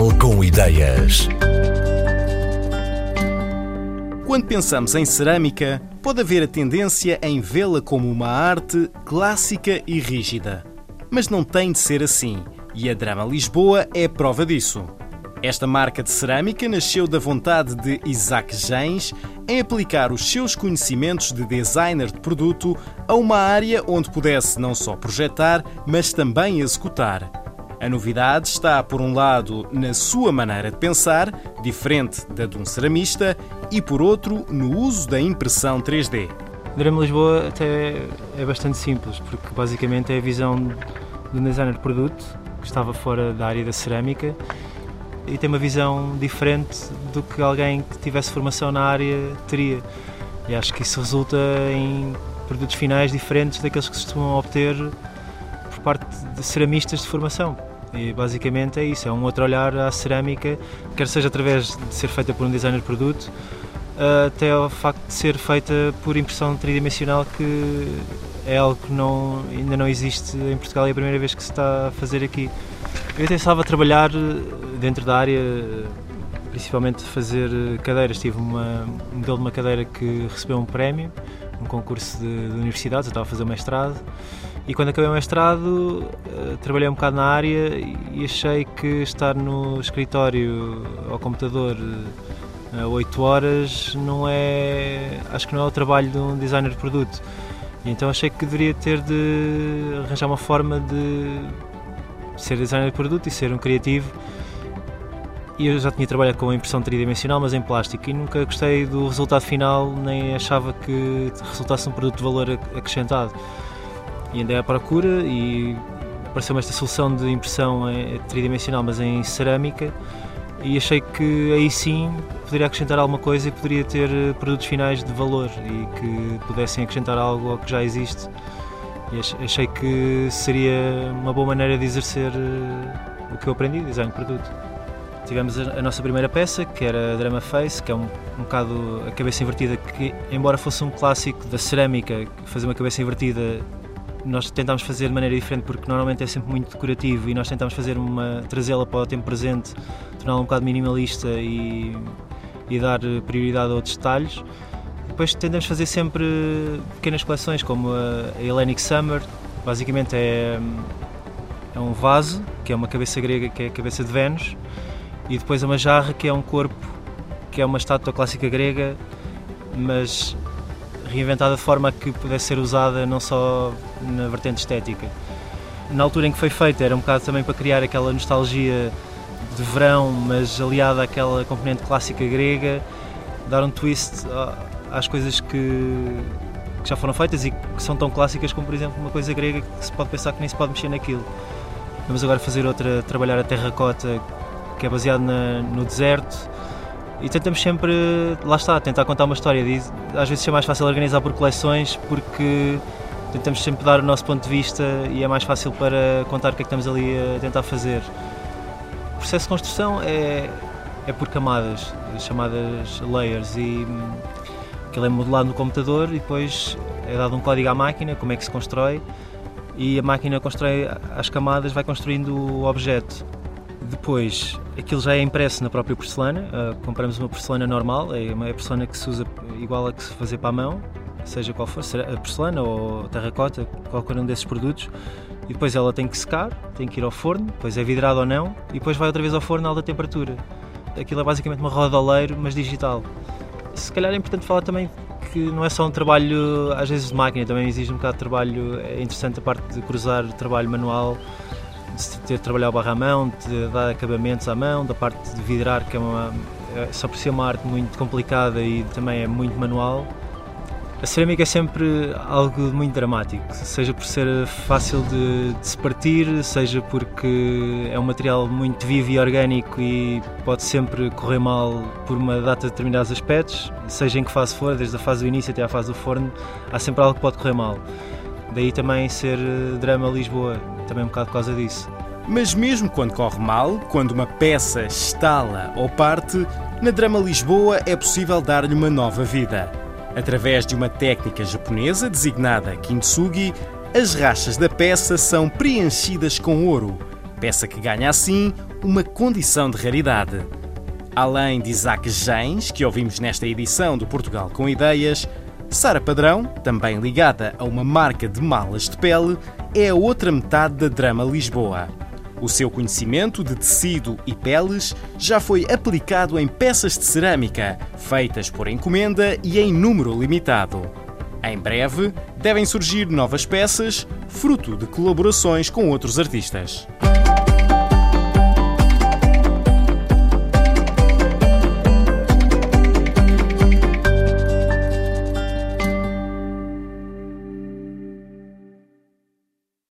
Portugal com ideias. Quando pensamos em cerâmica, pode haver a tendência em vê-la como uma arte clássica e rígida. Mas não tem de ser assim, e a Drama Lisboa é prova disso. Esta marca de cerâmica nasceu da vontade de Isaac Gens em aplicar os seus conhecimentos de designer de produto a uma área onde pudesse não só projetar, mas também executar. A novidade está, por um lado, na sua maneira de pensar, diferente da de um ceramista, e por outro, no uso da impressão 3D. Drama Lisboa até é bastante simples, porque basicamente é a visão de um designer de produto que estava fora da área da cerâmica e tem uma visão diferente do que alguém que tivesse formação na área teria. E acho que isso resulta em produtos finais diferentes daqueles que se costumam obter por parte de ceramistas de formação. E basicamente é isso, é um outro olhar à cerâmica, quer seja através de ser feita por um designer de produto, até ao facto de ser feita por impressão tridimensional, que é algo que não, ainda não existe em Portugal e é a primeira vez que se está a fazer aqui. Eu até estava a trabalhar dentro da área, principalmente fazer cadeiras. Tive uma, um modelo de uma cadeira que recebeu um prémio, um concurso de, de universidades, eu estava a fazer mestrado. E quando acabei o mestrado, trabalhei um bocado na área e achei que estar no escritório ao computador 8 horas não é. acho que não é o trabalho de um designer de produto. E então achei que deveria ter de arranjar uma forma de ser designer de produto e ser um criativo. E eu já tinha trabalhado com impressão tridimensional, mas em plástico, e nunca gostei do resultado final, nem achava que resultasse um produto de valor acrescentado. E andei à procura e apareceu-me esta solução de impressão tridimensional, mas em cerâmica, e achei que aí sim poderia acrescentar alguma coisa e poderia ter produtos finais de valor e que pudessem acrescentar algo ao que já existe e achei que seria uma boa maneira de exercer o que eu aprendi, design de produto. Tivemos a, nossa primeira peça, que era Drama Face, que é um, um bocado a cabeça invertida, que embora fosse um clássico da cerâmica, fazer uma cabeça invertida nós tentámos fazer de maneira diferente porque normalmente é sempre muito decorativo e nós tentámos fazer uma trazê-la para o tempo presente, torná-la um bocado minimalista e, e dar prioridade a outros detalhes. Depois tentamos fazer sempre pequenas coleções, como a Hellenic Summer, basicamente é, é um vaso, que é uma cabeça grega, que é a cabeça de Vênus, e depois uma jarra, que é um corpo, que é uma estátua clássica grega, mas reinventada de forma que pudesse ser usada não só na vertente estética. Na altura em que foi feita era um bocado também para criar aquela nostalgia de verão, mas aliada àquela componente clássica grega, dar um twist às coisas que, que, já foram feitas e que são tão clássicas como, por exemplo, uma coisa grega que se pode pensar que nem se pode mexer naquilo. Vamos agora fazer outra, trabalhar a terracota, que é baseada no deserto, e tentamos sempre, lá está, tentar contar uma história. Às vezes é mais fácil organizar por coleções porque tentamos sempre dar o nosso ponto de vista e é mais fácil para contar o que é que estamos ali a tentar fazer. O processo de construção é, é por camadas, chamadas layers, e Aquilo é modelado no computador e depois é dado um código à máquina, como é que se constrói, e a máquina constrói as camadas, vai construindo o objeto. Depois, aquilo já é impresso na própria porcelana, uh, compramos uma porcelana normal, é uma porcelana que se usa igual a que se fazer para a mão, seja qual for, a porcelana ou terracota, qualquer um desses produtos, e depois ela tem que secar, tem que ir ao forno, depois é vidrado ou não, e depois vai outra vez ao forno a alta temperatura. Aquilo é basicamente uma roda oleiro, mas digital se calhar é importante falar também que não é só um trabalho, às vezes, de máquina, também exige um bocado de trabalho. É interessante a parte de cruzar trabalho manual, de ter de trabalhar o barra à mão, de dar acabamentos à mão, da parte de vidrar, que é uma. É, só por ser uma arte muito complicada e também é muito manual. A cerâmica é sempre algo muito dramático, seja por ser fácil de, de, se partir, seja porque é um material muito vivo e orgânico e pode sempre correr mal por uma data de determinados aspectos, seja em que fase for, desde a fase do início até à fase do forno, há sempre algo que pode correr mal. Daí também ser drama Lisboa, também um bocado por causa disso. Mas mesmo quando corre mal, quando uma peça estala ou parte, na Drama Lisboa é possível dar-lhe uma nova vida. Através de uma técnica japonesa designada kintsugi, as rachas da peça são preenchidas com ouro, peça que ganha assim uma condição de raridade. Além de Isaac Gens, que ouvimos nesta edição do Portugal com Ideias, Sara Padrão, também ligada a uma marca de malas de pele, é a outra metade da Drama Lisboa. O seu conhecimento de tecido e peles já foi aplicado em peças de cerâmica, feitas por encomenda e em número limitado. Em breve, devem surgir novas peças, fruto de colaborações com outros artistas.